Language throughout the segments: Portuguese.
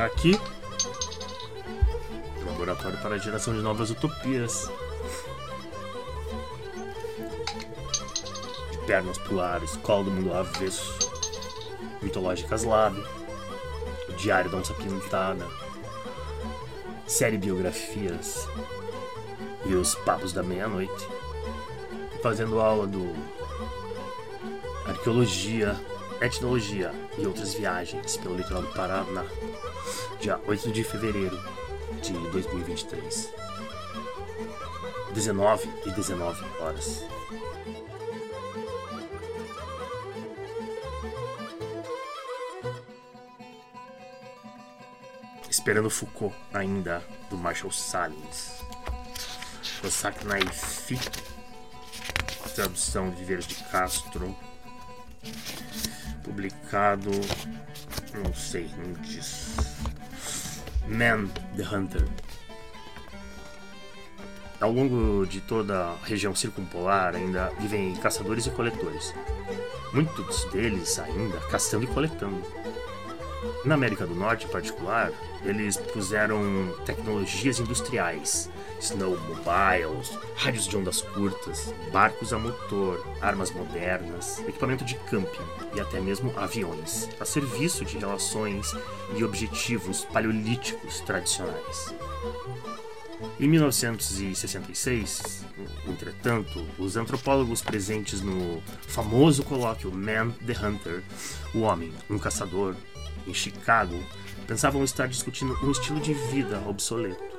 Aqui, laboratório para a geração de novas utopias. De pernas pro ar, escola do mundo avesso, mitológicas lab, o diário da onça pintada, série biografias. E os papos da meia-noite, fazendo aula do arqueologia, etnologia e outras viagens pelo litoral do Paraná, dia 8 de fevereiro de 2023. 19 e 19 horas. Esperando Foucault ainda do Marshall Salins. Osaka Naifi, tradução de Viveiros de Castro, publicado, não sei, não diz. Man the Hunter. Ao longo de toda a região circumpolar ainda vivem caçadores e coletores. Muitos deles ainda caçando e coletando. Na América do Norte, em particular, eles puseram tecnologias industriais, snowmobiles, rádios de ondas curtas, barcos a motor, armas modernas, equipamento de camping e até mesmo aviões, a serviço de relações e objetivos paleolíticos tradicionais. Em 1966, entretanto, os antropólogos presentes no famoso colóquio Man the Hunter, o homem, um caçador, em Chicago, pensavam estar discutindo um estilo de vida obsoleto.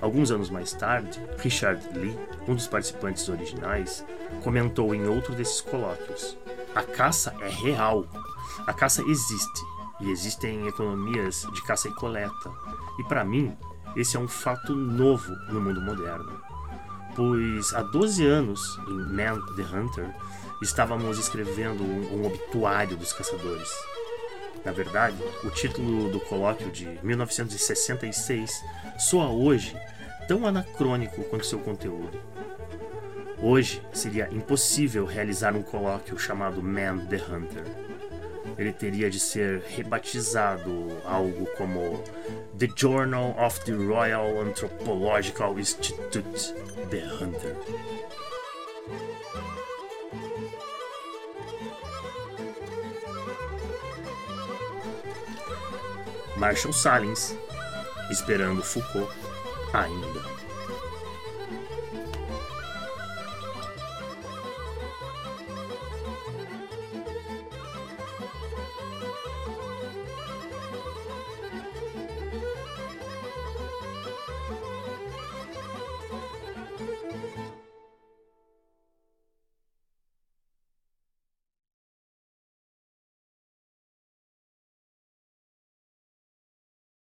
Alguns anos mais tarde, Richard Lee, um dos participantes originais, comentou em outro desses colóquios: A caça é real. A caça existe e existem economias de caça e coleta. E para mim, esse é um fato novo no mundo moderno. Pois há 12 anos, em Man the Hunter, estávamos escrevendo um, um obituário dos caçadores. Na verdade, o título do colóquio de 1966 soa hoje tão anacrônico quanto seu conteúdo. Hoje seria impossível realizar um colóquio chamado Man the Hunter. Ele teria de ser rebatizado algo como The Journal of the Royal Anthropological Institute The Hunter. Marshall Salins, esperando Foucault ainda.